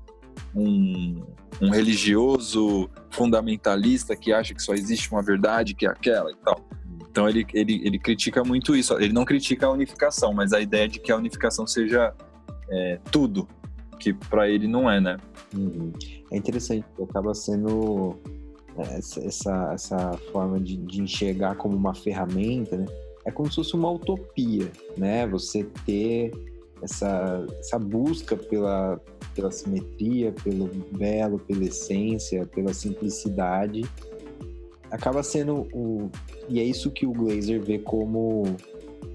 um, um religioso fundamentalista que acha que só existe uma verdade que é aquela e tal. Então ele, ele, ele critica muito isso. Ele não critica a unificação, mas a ideia de que a unificação seja é, tudo, que para ele não é, né? Uhum. É interessante, acaba sendo é, essa, essa, forma de, de, enxergar como uma ferramenta, né? É como se fosse uma utopia, né? Você ter essa, essa busca pela, pela simetria, pelo belo, pela essência, pela simplicidade, acaba sendo o e é isso que o Glazer vê como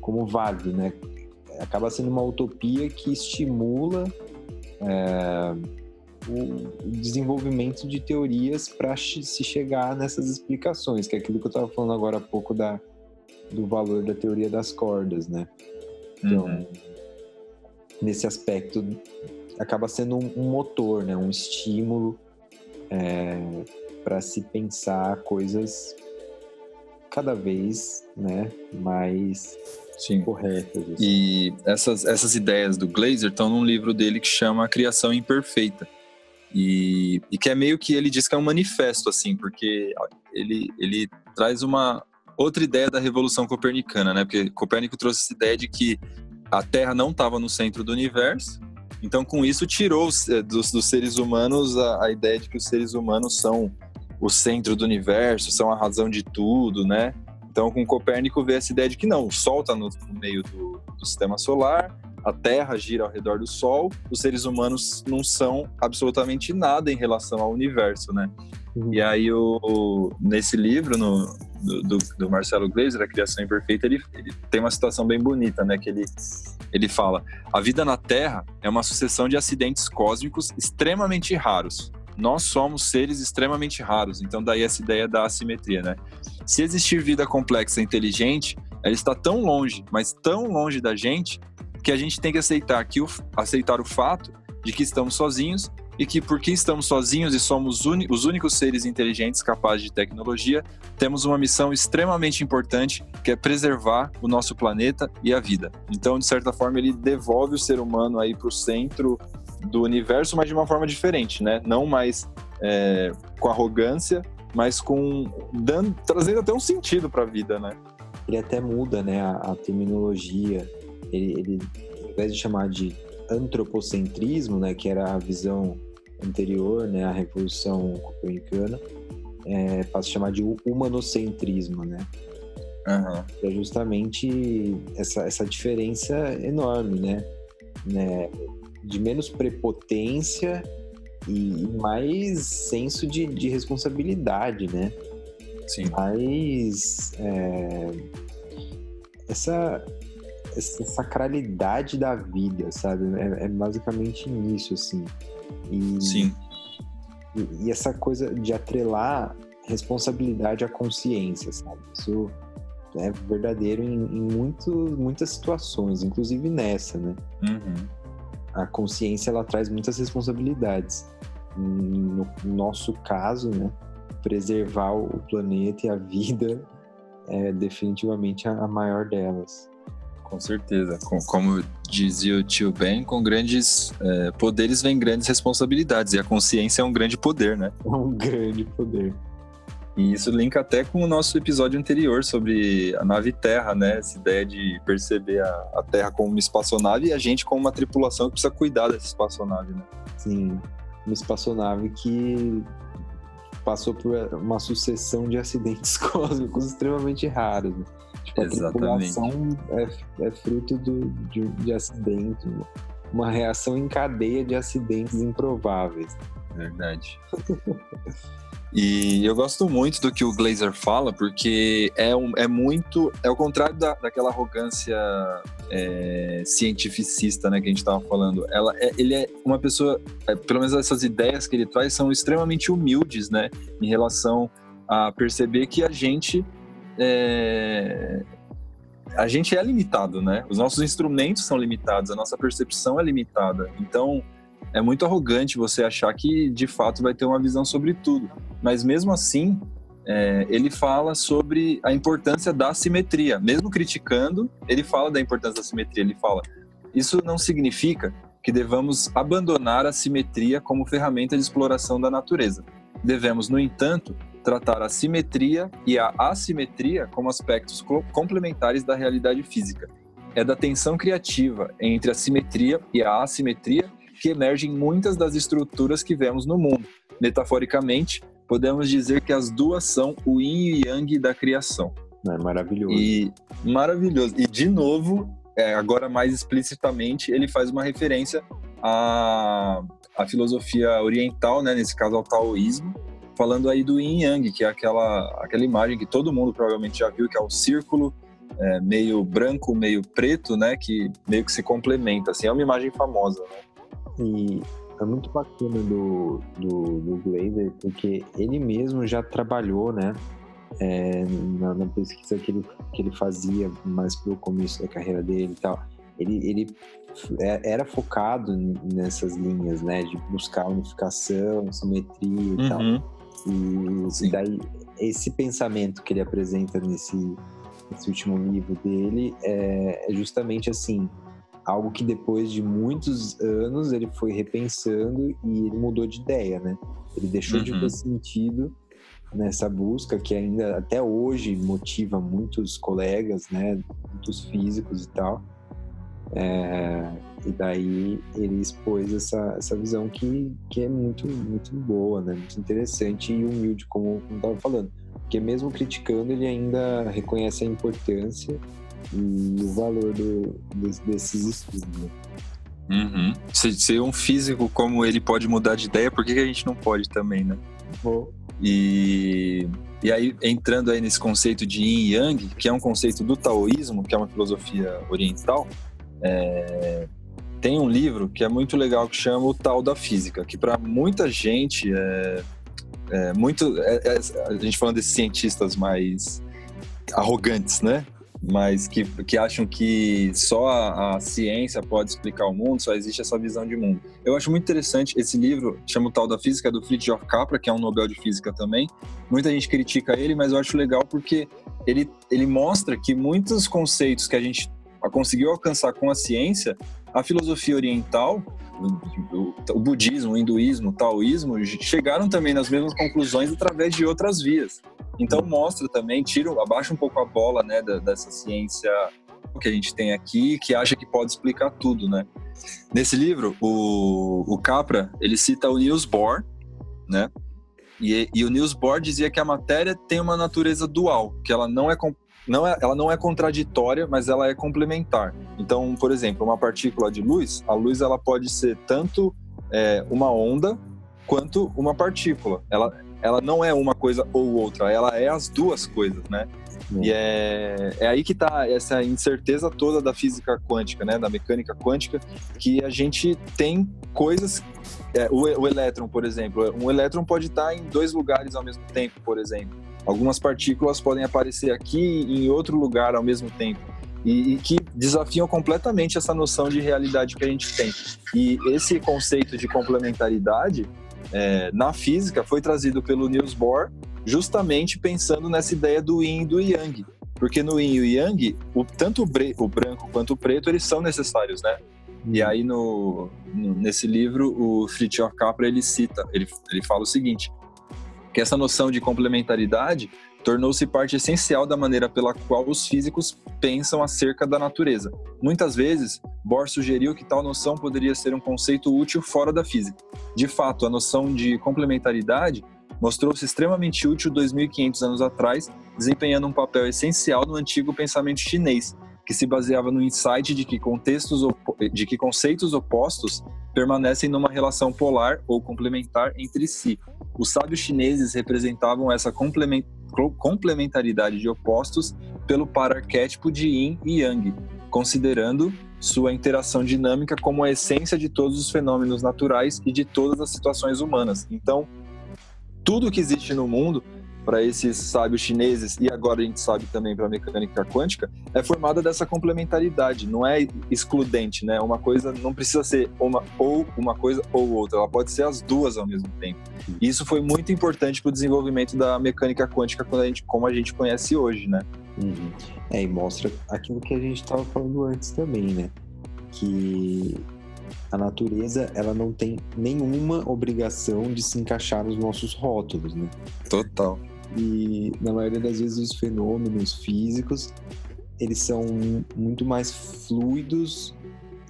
como válido, né? Acaba sendo uma utopia que estimula é, o desenvolvimento de teorias para se chegar nessas explicações, que é aquilo que eu estava falando agora há pouco da, do valor da teoria das cordas, né? Então, uhum. Nesse aspecto acaba sendo um, um motor, né? um estímulo é, para se pensar coisas cada vez né, mais Sim. corretas. Assim. E essas, essas ideias do Glazer estão num livro dele que chama A Criação Imperfeita. E, e que é meio que ele diz que é um manifesto, assim, porque ele, ele traz uma outra ideia da revolução copernicana, né? Porque Copérnico trouxe essa ideia de que a Terra não estava no centro do universo, então, com isso, tirou eh, dos, dos seres humanos a, a, ideia de que os seres humanos são o centro do universo, são a razão de tudo, né? Então, com Copérnico veio essa ideia de que não, o Sol está no, no, meio do, do sistema solar, a Terra gira ao redor do Sol, os seres humanos não são absolutamente nada em relação ao universo, né? Uhum. E aí, o, nesse livro, no, do, do, Marcelo Gleiser, A Criação Imperfeita, ele, ele, tem uma situação bem bonita, né? Que ele, ele fala: A vida na Terra é uma sucessão de acidentes cósmicos extremamente raros. Nós somos seres extremamente raros, então daí essa ideia da assimetria, né? Se existir vida complexa e inteligente, ela está tão longe, mas tão longe da gente, que a gente tem que aceitar, que o, aceitar o fato de que estamos sozinhos e que porque estamos sozinhos e somos os únicos seres inteligentes capazes de tecnologia, temos uma missão extremamente importante, que é preservar o nosso planeta e a vida. Então, de certa forma, ele devolve o ser humano aí para o centro do universo, mas de uma forma diferente, né? Não mais é, com arrogância, mas com dando, trazendo até um sentido para a vida, né? Ele até muda, né, a, a terminologia. Ele, ele, ao invés de chamar de antropocentrismo, né, que era a visão anterior, né, à Revolução Copernicana, é, passa a chamar de humanocentrismo, né? Uhum. É justamente essa, essa diferença enorme, né? né? De menos prepotência e mais senso de, de responsabilidade, né? Sim. Mais é, essa, essa sacralidade da vida, sabe? É, é basicamente nisso, assim. E, Sim. E, e, essa coisa de atrelar responsabilidade à consciência, sabe? Isso é verdadeiro em, em muito, muitas situações, inclusive nessa, né? Uhum. A consciência, ela traz muitas responsabilidades. No nosso caso, né? Preservar o planeta e a vida é definitivamente a maior delas. Com certeza. Com, como dizia o tio Ben, com grandes é, poderes vem grandes responsabilidades. E a consciência é um grande poder, né? É um grande poder. E isso linka até com o nosso episódio anterior sobre a nave Terra, né? Essa ideia de perceber a, a Terra como uma espaçonave e a gente como uma tripulação que precisa cuidar dessa espaçonave, né? Sim, uma espaçonave que passou por uma sucessão de acidentes cósmicos extremamente raros. Né? Exatamente. a tripulação é, é fruto do, de, de acidente, uma reação em cadeia de acidentes improváveis. Verdade. E eu gosto muito do que o Glazer fala, porque é, um, é muito. É o contrário da, daquela arrogância é, cientificista né, que a gente estava falando. Ela é, ele é uma pessoa. É, pelo menos essas ideias que ele traz são extremamente humildes, né? Em relação a perceber que a gente. É, a gente é limitado, né? Os nossos instrumentos são limitados, a nossa percepção é limitada. Então, é muito arrogante você achar que de fato vai ter uma visão sobre tudo. Mas mesmo assim, é, ele fala sobre a importância da simetria. Mesmo criticando, ele fala da importância da simetria. Ele fala: isso não significa que devamos abandonar a simetria como ferramenta de exploração da natureza. Devemos, no entanto, tratar a simetria e a assimetria como aspectos complementares da realidade física. É da tensão criativa entre a simetria e a assimetria que emergem muitas das estruturas que vemos no mundo. Metaforicamente, podemos dizer que as duas são o yin e yang da criação. É maravilhoso. E maravilhoso. E de novo, é, agora mais explicitamente, ele faz uma referência à, à filosofia oriental, né, nesse caso ao taoísmo, falando aí do yin yang, que é aquela, aquela imagem que todo mundo provavelmente já viu, que é o círculo é, meio branco, meio preto, né, que meio que se complementa. Assim, é uma imagem famosa. Né? E é muito bacana do, do, do Glazer, porque ele mesmo já trabalhou, né? É, na, na, pesquisa que ele, que ele fazia mais pro começo da carreira dele e tal. Ele, ele é, era focado nessas linhas, né? De buscar unificação, simetria e uhum. tal. E, e, daí, esse pensamento que ele apresenta nesse, nesse último livro dele é, é justamente assim: algo que depois de muitos anos ele foi repensando e ele mudou de ideia, né? Ele deixou uhum. de ter sentido nessa busca que ainda até hoje motiva muitos colegas, né? Muitos físicos e tal. É, e daí ele expôs essa, essa visão que, que é muito, muito boa, né? Muito interessante e humilde, como, como estava falando. Porque mesmo criticando, ele ainda reconhece a importância e o valor do, desses estudos. Né? Uhum. Se, se um físico como ele pode mudar de ideia, por que, que a gente não pode também, né? E, e aí, entrando aí nesse conceito de yin e yang, que é um conceito do taoísmo, que é uma filosofia oriental, é, tem um livro que é muito legal que chama O Tal da Física, que para muita gente é, é muito. É, é, a gente falando desses cientistas mais arrogantes, né? mas que, que acham que só a, a, ciência pode explicar o mundo, só existe essa visão de mundo. Eu acho muito interessante esse livro, chama o Tal da Física, do Fritjof Capra, que é um Nobel de Física também. Muita gente critica ele, mas eu acho legal porque ele, ele mostra que muitos conceitos que a gente conseguiu alcançar com a ciência, a filosofia oriental, o, budismo, o hinduísmo, o taoísmo, chegaram também nas mesmas conclusões através de outras vias. Então mostra também, tira, abaixa um pouco a bola, né, dessa ciência que a gente tem aqui, que acha que pode explicar tudo, né? Nesse livro, o, o Capra, ele cita o Niels Bohr, né? E, e o Niels Bohr dizia que a matéria tem uma natureza dual, que ela não é, não é, ela não é contraditória, mas ela é complementar. Então, por exemplo, uma partícula de luz, a luz ela pode ser tanto é, uma onda quanto uma partícula. Ela, ela não é uma coisa ou outra, ela é as duas coisas, né? E é, é aí que está essa incerteza toda da física quântica, né? Da mecânica quântica, que a gente tem coisas. É, o, o elétron, por exemplo, um elétron pode estar em dois lugares ao mesmo tempo, por exemplo. Algumas partículas podem aparecer aqui e em outro lugar ao mesmo tempo. E, e, que desafiam completamente essa noção de realidade que a gente tem. E esse conceito de complementaridade é, na física foi trazido pelo Niels Bohr justamente pensando nessa ideia do yin e do yang. Porque no yin e o yang, o, tanto o, bre, o branco quanto o preto, eles são necessários, né? E aí, no, no, nesse livro, o Fritjof Capra, ele cita, ele, ele fala o seguinte, que essa noção de complementaridade tornou-se parte essencial da maneira pela qual os físicos pensam acerca da natureza. Muitas vezes, Bohr sugeriu que tal noção poderia ser um conceito útil fora da física. De fato, a noção de complementaridade mostrou-se extremamente útil 2.500 anos atrás desempenhando um papel essencial no antigo pensamento chinês, que se baseava no insight de que, contextos de que conceitos opostos permanecem numa relação polar ou complementar entre si. Os sábios chineses representavam essa complementaridade de opostos pelo pararquétipo de Yin e Yang, considerando sua interação dinâmica como a essência de todos os fenômenos naturais e de todas as situações humanas. Então, tudo que existe no mundo para esses sábios chineses e agora a gente sabe também para a mecânica quântica é formada dessa complementaridade, não é excludente, né? Uma coisa não precisa ser uma ou uma coisa ou outra, ela pode ser as duas ao mesmo tempo. E isso foi muito importante para o desenvolvimento da mecânica quântica quando a gente, como a gente conhece hoje, né? Uhum. É, e mostra aquilo que a gente estava falando antes também, né? Que a natureza ela não tem nenhuma obrigação de se encaixar nos nossos rótulos, né? Total. E na maioria das vezes os fenômenos físicos eles são muito mais fluidos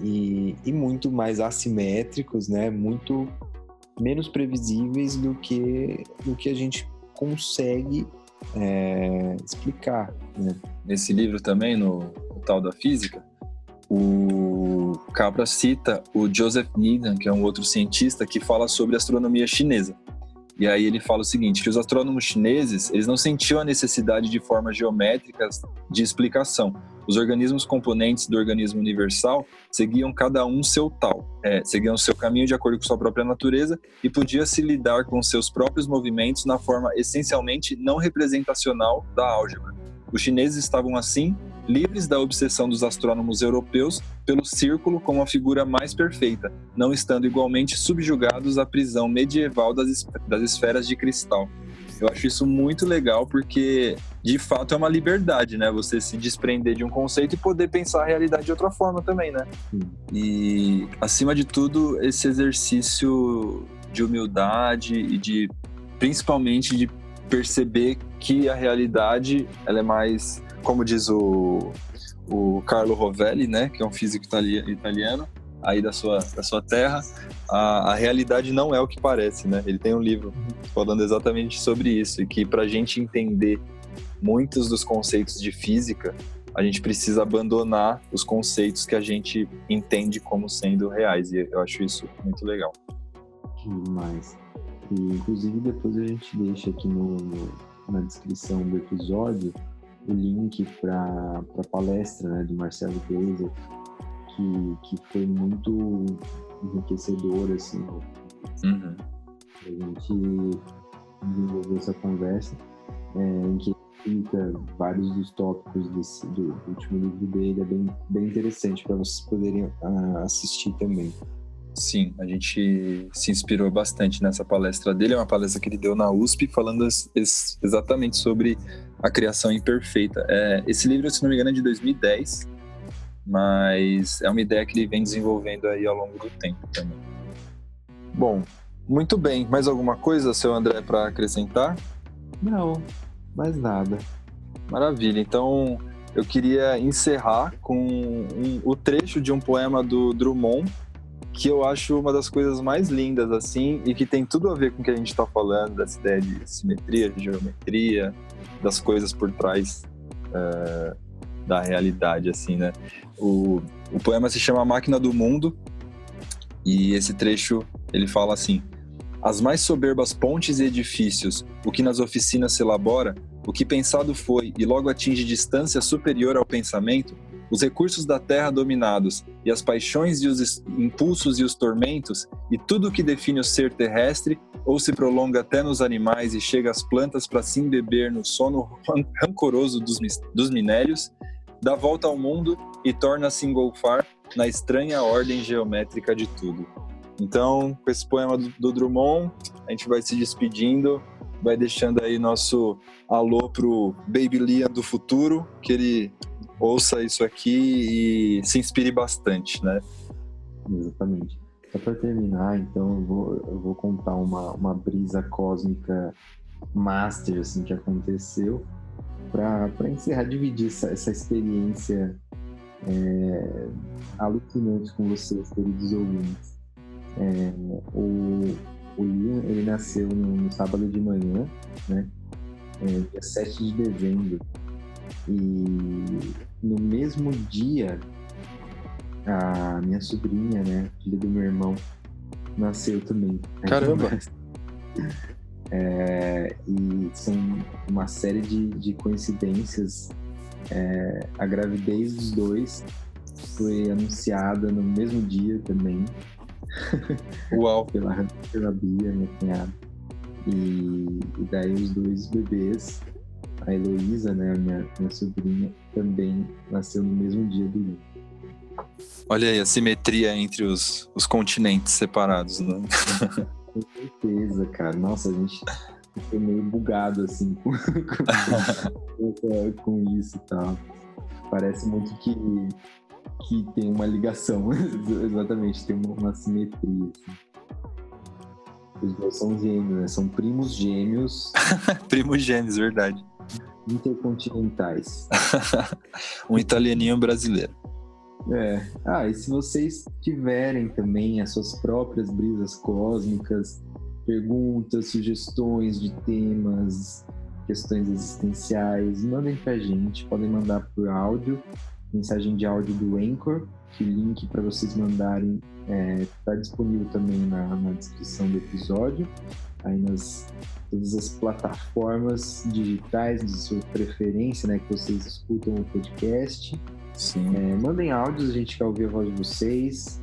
e, e muito mais assimétricos, né? Muito menos previsíveis do que do que a gente consegue é, explicar. Né? Nesse livro também, no, no tal da física, o Capra cita o Joseph Needham, que é um outro cientista que fala sobre astronomia chinesa. E aí ele fala o seguinte, que os astrônomos chineses, eles não sentiam a necessidade de formas geométricas de explicação. Os organismos componentes do organismo universal seguiam cada um seu tal, é, seguiam seu caminho de acordo com sua própria natureza e podia se lidar com seus próprios movimentos na forma essencialmente não representacional da álgebra. Os chineses estavam assim livres da obsessão dos astrônomos europeus pelo círculo como a figura mais perfeita, não estando igualmente subjugados à prisão medieval das, das esferas de cristal. Eu acho isso muito legal porque, de fato, é uma liberdade, né? Você se desprender de um conceito e poder pensar a realidade de outra forma também, né? E, acima de tudo, esse exercício de humildade e de, principalmente, de perceber que a realidade ela é mais como diz o, o Carlo Rovelli, né, que é um físico italiano, aí da sua, da sua terra, a, a realidade não é o que parece, né? Ele tem um livro falando exatamente sobre isso, e que para a gente entender muitos dos conceitos de física, a gente precisa abandonar os conceitos que a gente entende como sendo reais, e eu acho isso muito legal. Demais. E, inclusive, depois a gente deixa aqui no, no na descrição do episódio o link para a palestra né, do Marcelo Gleiser, que, que foi muito enriquecedor, assim, uhum. a gente desenvolveu essa conversa, é, em que explica vários dos tópicos desse, do, do, último livro dele, é bem, bem interessante para vocês poderem uh, assistir também. Sim, a gente se inspirou bastante nessa palestra dele. É uma palestra que ele deu na USP, falando exatamente sobre a criação imperfeita. É, esse livro, se não me engano, é de 2010, mas é uma ideia que ele vem desenvolvendo aí ao longo do tempo também. Bom, muito bem. Mais alguma coisa, seu André, para acrescentar? Não, mais nada. Maravilha. Então, eu queria encerrar com um, o trecho de um poema do Drummond que eu acho uma das coisas mais lindas, assim, e que tem tudo a ver com o que a gente está falando, dessa ideia de simetria, de geometria, das coisas por trás uh, da realidade, assim, né? O, o poema se chama Máquina do Mundo, e esse trecho, ele fala assim, as mais soberbas pontes e edifícios, o que nas oficinas se elabora, o que pensado foi e logo atinge distância superior ao pensamento, os recursos da terra dominados e as paixões e os impulsos e os tormentos e tudo o que define o ser terrestre ou se prolonga até nos animais e chega às plantas para se embeber no sono rancoroso dos, dos minérios, dá volta ao mundo e torna-se engolfar na estranha ordem geométrica de tudo. Então, com esse poema do, do Drummond, a gente vai se despedindo, vai deixando aí nosso alô pro Baby Liam do futuro, que ele ouça isso aqui e se inspire bastante, né? Exatamente. Só para terminar, então, eu vou, eu vou contar uma, uma brisa cósmica master assim, que aconteceu para encerrar, dividir essa, essa experiência é, alucinante com vocês, queridos ouvintes. É, o, o Ian, ele nasceu no, no sábado de manhã, né? é, dia 7 de dezembro. E no mesmo dia, a minha sobrinha, né, filha do meu irmão, nasceu também. Caramba! É, e são uma série de, de coincidências. É, a gravidez dos dois foi anunciada no mesmo dia também. Uau! pela, pela Bia, minha cunhada. E, e daí os dois bebês, a Heloísa, né, minha, minha sobrinha, também nasceu no mesmo dia do Lu. Olha aí a simetria entre os, os continentes separados, né? Com certeza, cara. Nossa, a gente ficou meio bugado assim com, com, com isso e tal. Parece muito que, que tem uma ligação, exatamente, tem uma, uma simetria. Assim. Os dois são gêmeos, né? São primos gêmeos. primos gêmeos, verdade. Intercontinentais. um italianinho brasileiro. É. Ah, e se vocês tiverem também as suas próprias brisas cósmicas, perguntas, sugestões de temas, questões existenciais, mandem pra gente. Podem mandar por áudio, mensagem de áudio do Anchor, que o link para vocês mandarem está é, disponível também na, na, descrição do episódio, aí nas todas as plataformas digitais de sua preferência, né, que vocês escutam o podcast. Sim. É, mandem áudios, a gente quer ouvir a voz de vocês.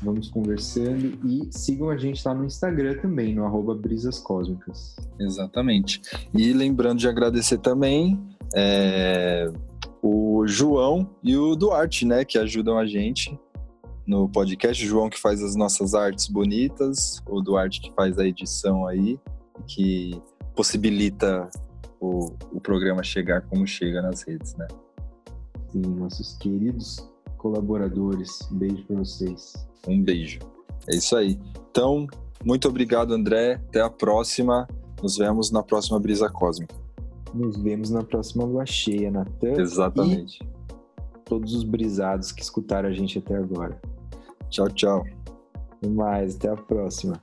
Vamos conversando e sigam a gente lá no Instagram também, no arroba Brisas Cósmicas. Exatamente. E lembrando de agradecer também é, o João e o Duarte, né, que ajudam a gente no podcast. O João que faz as nossas artes bonitas, o Duarte que faz a edição aí, que possibilita o, o programa chegar como chega nas redes, né? Sim, nossos queridos colaboradores. Um beijo para vocês. Um beijo. É isso aí. Então, muito obrigado, André. Até a próxima. Nos vemos na próxima Brisa Cósmica. Nos vemos na próxima lua cheia, Natan. Exatamente. E todos os brisados que escutaram a gente até agora. Tchau, tchau. Até mais, até a próxima.